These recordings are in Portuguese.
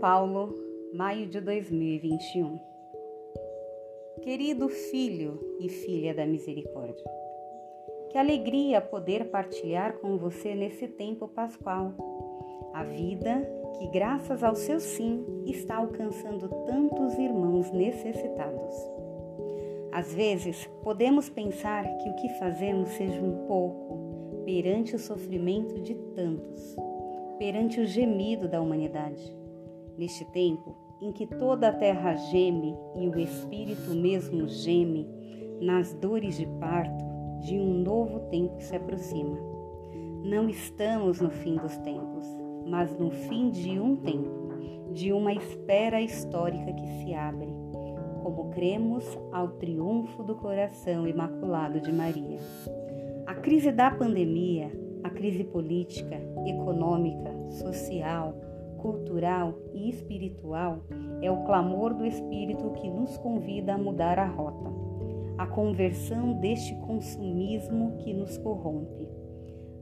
Paulo, maio de 2021. Querido filho e filha da misericórdia, que alegria poder partilhar com você nesse tempo pascual. A vida que, graças ao seu sim, está alcançando tantos irmãos necessitados. Às vezes, podemos pensar que o que fazemos seja um pouco perante o sofrimento de tantos, perante o gemido da humanidade. Neste tempo em que toda a terra geme e o Espírito mesmo geme nas dores de parto de um novo tempo que se aproxima. Não estamos no fim dos tempos, mas no fim de um tempo, de uma espera histórica que se abre, como cremos ao triunfo do coração imaculado de Maria. A crise da pandemia, a crise política, econômica, social, cultural e espiritual é o clamor do Espírito que nos convida a mudar a rota, a conversão deste consumismo que nos corrompe,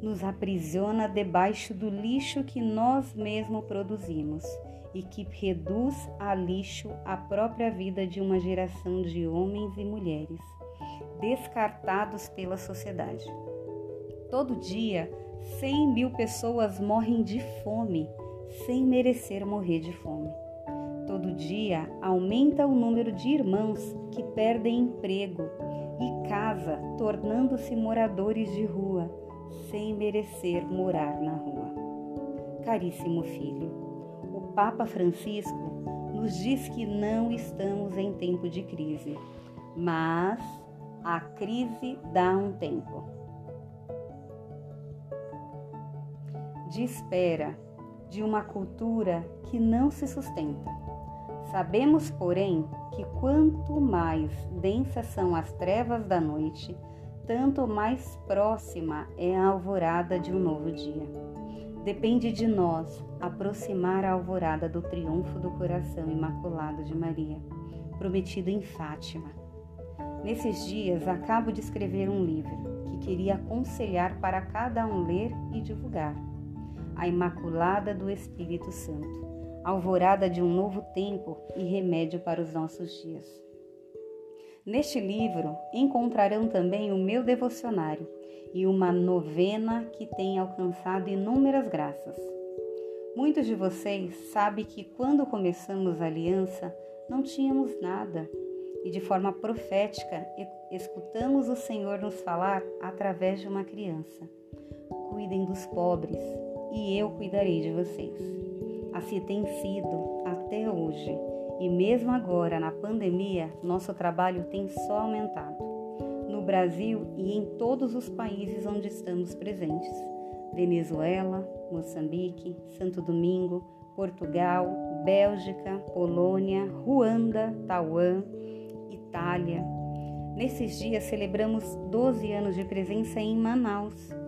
nos aprisiona debaixo do lixo que nós mesmos produzimos e que reduz a lixo a própria vida de uma geração de homens e mulheres descartados pela sociedade. Todo dia, 100 mil pessoas morrem de fome sem merecer morrer de fome. Todo dia aumenta o número de irmãos que perdem emprego e casa, tornando-se moradores de rua, sem merecer morar na rua. Caríssimo filho, o Papa Francisco nos diz que não estamos em tempo de crise, mas a crise dá um tempo. De espera de uma cultura que não se sustenta. Sabemos, porém, que quanto mais densas são as trevas da noite, tanto mais próxima é a alvorada de um novo dia. Depende de nós aproximar a alvorada do triunfo do coração imaculado de Maria, prometido em Fátima. Nesses dias acabo de escrever um livro que queria aconselhar para cada um ler e divulgar a Imaculada do Espírito Santo, alvorada de um novo tempo e remédio para os nossos dias. Neste livro encontrarão também o meu devocionário e uma novena que tem alcançado inúmeras graças. Muitos de vocês sabem que quando começamos a aliança não tínhamos nada e de forma profética escutamos o Senhor nos falar através de uma criança. Cuidem dos pobres, e eu cuidarei de vocês. Assim tem sido até hoje, e mesmo agora na pandemia, nosso trabalho tem só aumentado. No Brasil e em todos os países onde estamos presentes: Venezuela, Moçambique, Santo Domingo, Portugal, Bélgica, Polônia, Ruanda, Taiwan, Itália. Nesses dias celebramos 12 anos de presença em Manaus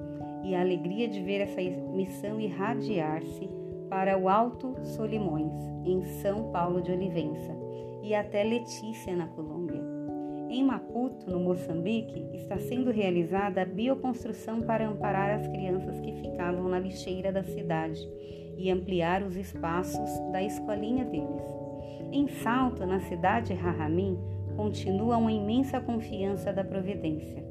e a alegria de ver essa missão irradiar-se para o Alto Solimões, em São Paulo de Olivença, e até Letícia, na Colômbia. Em Maputo, no Moçambique, está sendo realizada a bioconstrução para amparar as crianças que ficavam na lixeira da cidade e ampliar os espaços da escolinha deles. Em Salto, na cidade de Rahamim, continua uma imensa confiança da providência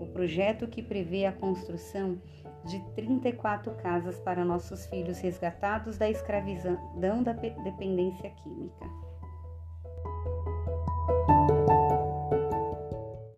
o projeto que prevê a construção de 34 casas para nossos filhos resgatados da escravidão da dependência química.